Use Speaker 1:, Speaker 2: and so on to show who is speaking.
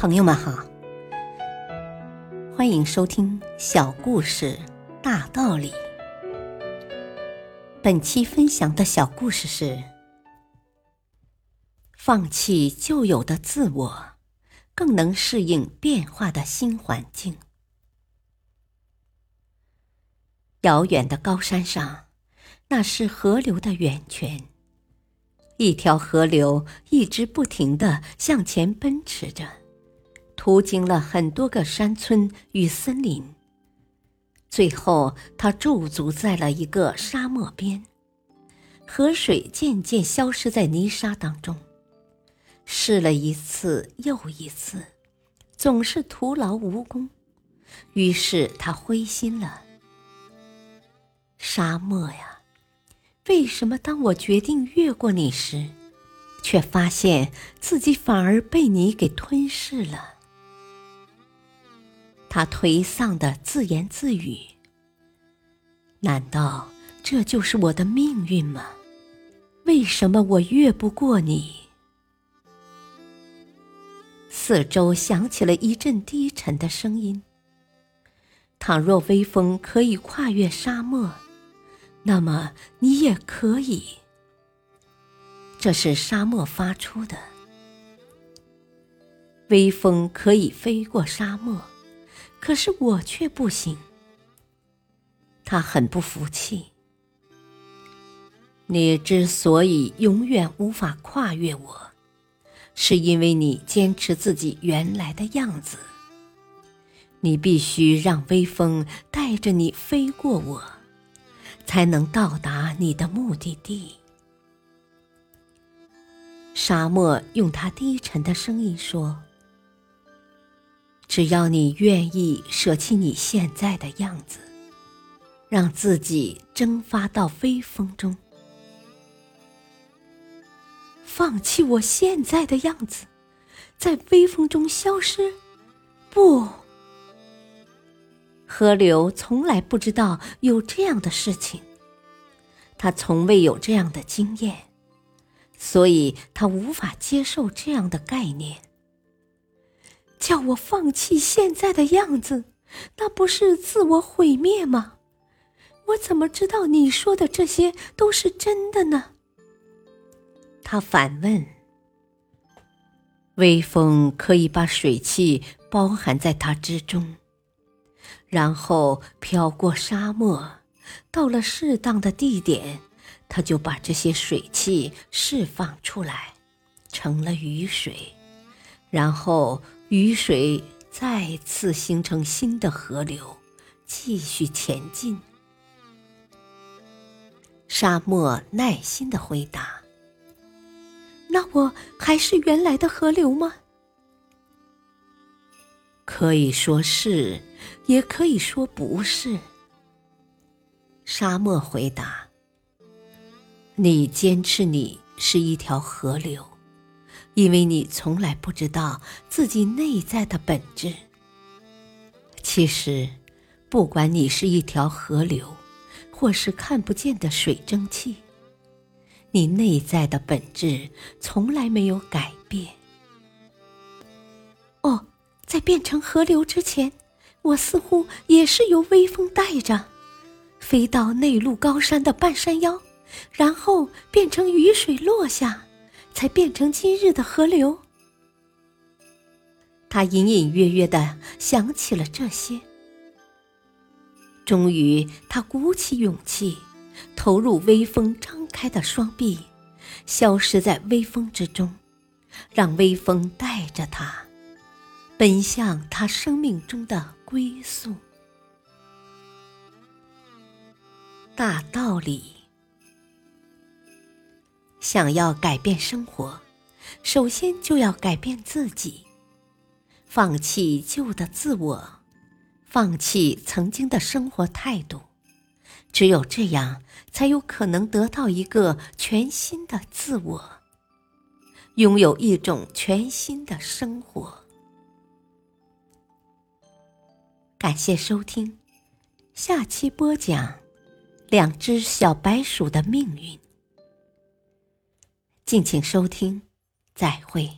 Speaker 1: 朋友们好，欢迎收听小故事大道理。本期分享的小故事是：放弃旧有的自我，更能适应变化的新环境。遥远的高山上，那是河流的源泉。一条河流一直不停的向前奔驰着，途经了很多个山村与森林。最后，他驻足在了一个沙漠边，河水渐渐消失在泥沙当中。试了一次又一次，总是徒劳无功，于是他灰心了。沙漠呀！为什么当我决定越过你时，却发现自己反而被你给吞噬了？他颓丧的自言自语：“难道这就是我的命运吗？为什么我越不过你？”四周响起了一阵低沉的声音：“倘若微风可以跨越沙漠。”那么你也可以。这是沙漠发出的微风，可以飞过沙漠，可是我却不行。他很不服气。你之所以永远无法跨越我，是因为你坚持自己原来的样子。你必须让微风带着你飞过我。才能到达你的目的地。沙漠用它低沉的声音说：“只要你愿意舍弃你现在的样子，让自己蒸发到微风中，放弃我现在的样子，在微风中消失，不。”河流从来不知道有这样的事情，他从未有这样的经验，所以他无法接受这样的概念。叫我放弃现在的样子，那不是自我毁灭吗？我怎么知道你说的这些都是真的呢？他反问。微风可以把水汽包含在它之中。然后飘过沙漠，到了适当的地点，他就把这些水汽释放出来，成了雨水。然后雨水再次形成新的河流，继续前进。沙漠耐心的回答：“那我还是原来的河流吗？”可以说是。也可以说不是。沙漠回答：“你坚持你是一条河流，因为你从来不知道自己内在的本质。其实，不管你是一条河流，或是看不见的水蒸气，你内在的本质从来没有改变。哦，在变成河流之前。”我似乎也是由微风带着，飞到内陆高山的半山腰，然后变成雨水落下，才变成今日的河流。他隐隐约约的想起了这些，终于他鼓起勇气，投入微风张开的双臂，消失在微风之中，让微风带着他。奔向他生命中的归宿。大道理，想要改变生活，首先就要改变自己，放弃旧的自我，放弃曾经的生活态度。只有这样，才有可能得到一个全新的自我，拥有一种全新的生活。感谢收听，下期播讲两只小白鼠的命运。敬请收听，再会。